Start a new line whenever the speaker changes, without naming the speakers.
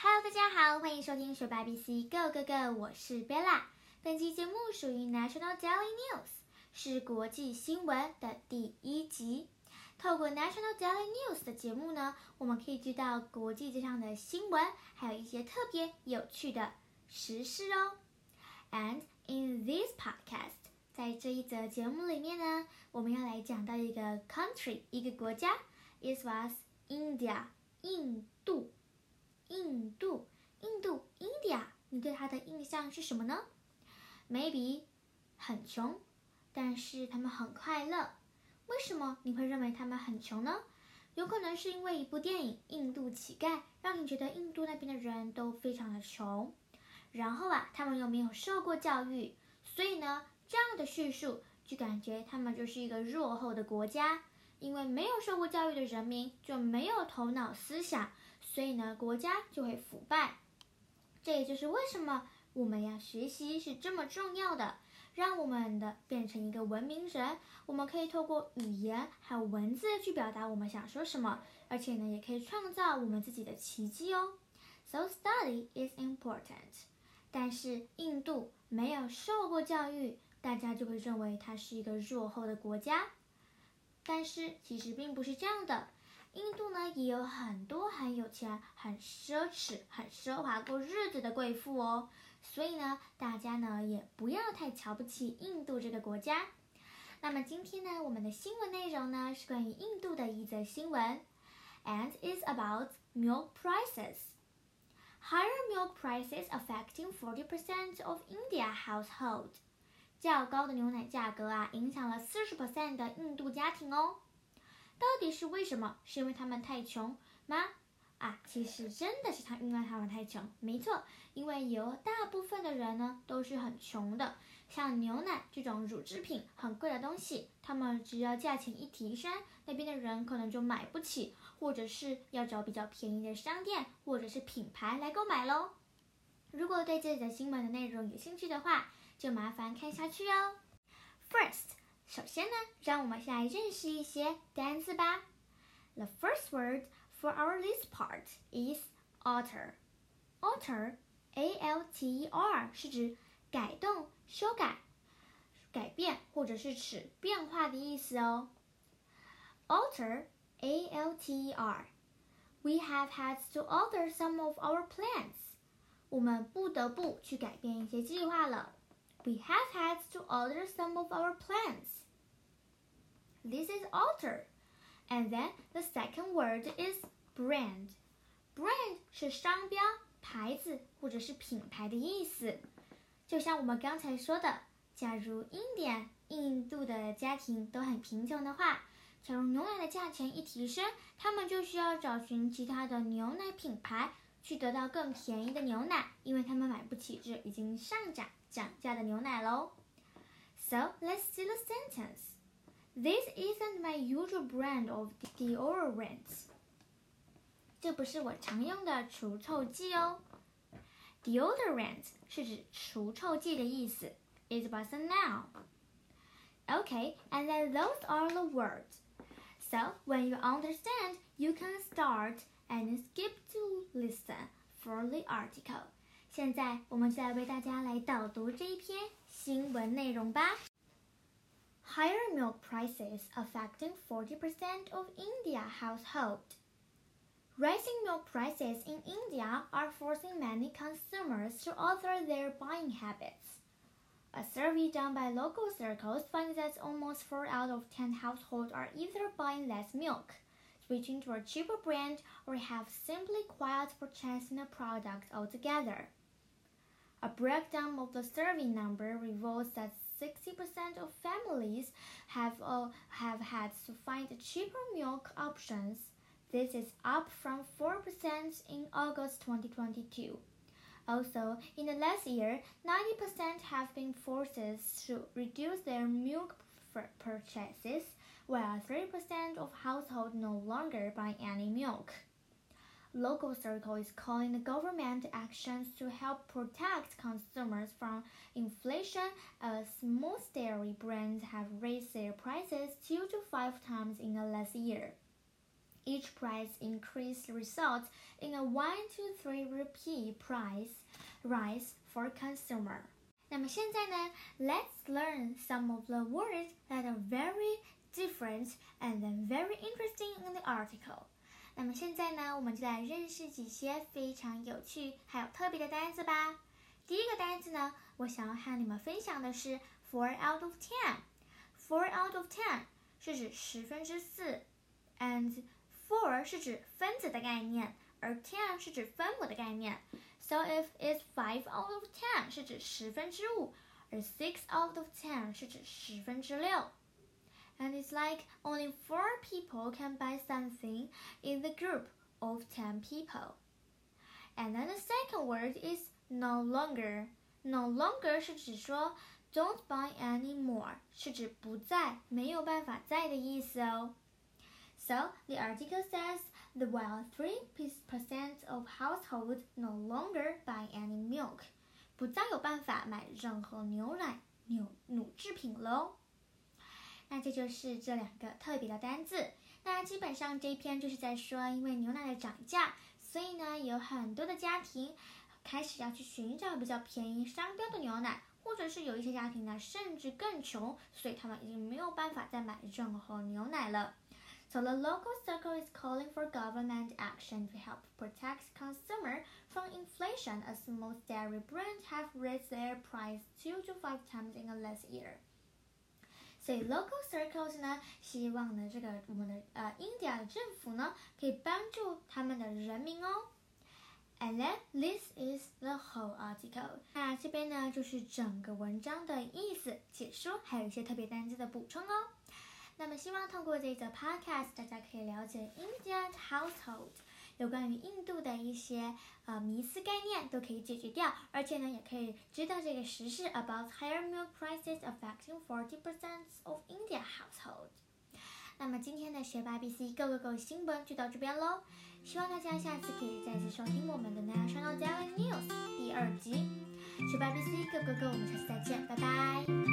Hello，大家好，欢迎收听学霸 BC Go Go Go，我是 Bella。本期节目属于 National Daily News，是国际新闻的第一集。透过 National Daily News 的节目呢，我们可以知道国际上的新闻，还有一些特别有趣的时事哦。And in this podcast，在这一则节目里面呢，我们要来讲到一个 country，一个国家，It was India，印度。印度，印度，India，的印象是什么呢？Maybe 很穷，但是他们很快乐。为什么你会认为他们很穷呢？有可能是因为一部电影《印度乞丐》，让你觉得印度那边的人都非常的穷。然后啊，他们又没有受过教育，所以呢，这样的叙述就感觉他们就是一个落后的国家。因为没有受过教育的人民就没有头脑思想。所以呢，国家就会腐败。这也就是为什么我们要学习是这么重要的，让我们的变成一个文明人。我们可以透过语言还有文字去表达我们想说什么，而且呢，也可以创造我们自己的奇迹哦。So study is important。但是印度没有受过教育，大家就会认为它是一个落后的国家。但是其实并不是这样的。印度呢也有很多很有钱、很奢侈、很奢华过日子的贵妇哦，所以呢，大家呢也不要太瞧不起印度这个国家。那么今天呢，我们的新闻内容呢是关于印度的一则新闻，and is about milk prices. Higher milk prices affecting forty percent of India household. 较高的牛奶价格啊，影响了四十 percent 的印度家庭哦。到底是为什么？是因为他们太穷吗？啊，其实真的是他因为他们太穷，没错。因为有大部分的人呢都是很穷的，像牛奶这种乳制品很贵的东西，他们只要价钱一提升，那边的人可能就买不起，或者是要找比较便宜的商店或者是品牌来购买喽。如果对这则新闻的内容有兴趣的话，就麻烦看下去哦。First。首先呢，让我们先来认识一些单词吧。The first word for our list part is alter. Alter, A-L-T-E-R 是指改动、修改、改变或者是指变化的意思哦。Alter, A-L-T-E-R. We have had to alter some of our plans. 我们不得不去改变一些计划了。We have had to alter some of our plans. This is alter. And then the second word is brand. Brand 是商标、牌子或者是品牌的意思。就像我们刚才说的，假如 India 印度的家庭都很贫穷的话，假如牛奶的价钱一提升，他们就需要找寻其他的牛奶品牌去得到更便宜的牛奶，因为他们买不起这已经上涨涨价的牛奶喽。So let's see the sentence. This isn't my usual brand of deodorant. 这不是我常用的除臭剂哦。Deodorant 是指除臭剂的意思。It was a noun. Okay, and then those are the words. So when you understand, you can start and skip to listen for the article. 现在我们就来为大家来导读这一篇新闻内容吧。Higher milk prices affecting 40% of India household. Rising milk prices in India are forcing many consumers to alter their buying habits. A survey done by local circles finds that almost 4 out of 10 households are either buying less milk, switching to a cheaper brand, or have simply quit purchasing a product altogether. A breakdown of the survey number reveals that 60% of families have, uh, have had to find cheaper milk options. This is up from 4% in August 2022. Also, in the last year, 90% have been forced to reduce their milk purchases, while 30% of households no longer buy any milk local circle is calling the government actions to help protect consumers from inflation as most dairy brands have raised their prices two to five times in the last year. Each price increase results in a one to three rupee price rise for consumer. 那么现在呢，Let's learn some of the words that are very different and very interesting in the article. 那么现在呢，我们就来认识几些非常有趣还有特别的单词吧。第一个单词呢，我想要和你们分享的是 four out of ten。four out of ten 是指十分之四，and four 是指分子的概念，而 ten 是指分母的概念。So if it's five out of ten 是指十分之五，而 six out of ten 是指十分之六。and it's like only four people can buy something in the group of 10 people. And then the second word is no longer. No longer 是指说 don't buy anymore，是指不再、没有办法再的意思哦。So the article says that while three percent of households no longer buy any milk，不再有办法买任何牛奶、牛乳制品喽。 那这就是这两个特别的单字。那基本上这一篇就是在说，因为牛奶的涨价，所以呢，有很多的家庭开始要去寻找比较便宜商标的牛奶，或者是有一些家庭呢，甚至更穷，所以他们已经没有办法再买任何牛奶了。So the local circle is calling for government action to help protect consumer from inflation, as most dairy brands have raised their price two to five times in the last year. 所以 local circles 呢，希望呢这个我们的呃 India 的政府呢，可以帮助他们的人民哦。And then this is the whole article。那这边呢就是整个文章的意思、解说，还有一些特别单词的补充哦。那么希望通过这则 podcast，大家可以了解 Indian household。有关于印度的一些呃迷思概念都可以解决掉，而且呢，也可以知道这个时事 about higher milk prices affecting forty percent of India household。那么今天的学霸 BC Go Go Go 新闻就到这边喽，希望大家下次可以再次收听我们的 National Daily News 第二集。学霸 BC Go Go Go，我们下次再见，拜拜。